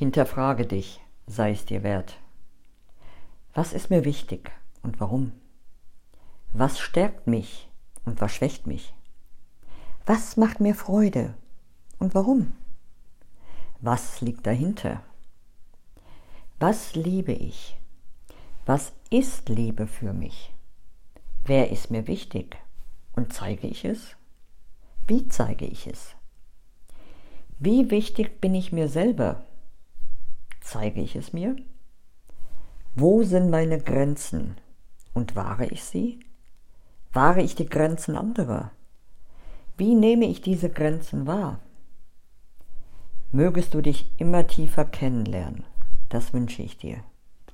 Hinterfrage dich, sei es dir wert. Was ist mir wichtig und warum? Was stärkt mich und was schwächt mich? Was macht mir Freude und warum? Was liegt dahinter? Was liebe ich? Was ist Liebe für mich? Wer ist mir wichtig? Und zeige ich es? Wie zeige ich es? Wie wichtig bin ich mir selber? Zeige ich es mir? Wo sind meine Grenzen und wahre ich sie? Wahre ich die Grenzen anderer? Wie nehme ich diese Grenzen wahr? Mögest du dich immer tiefer kennenlernen, das wünsche ich dir.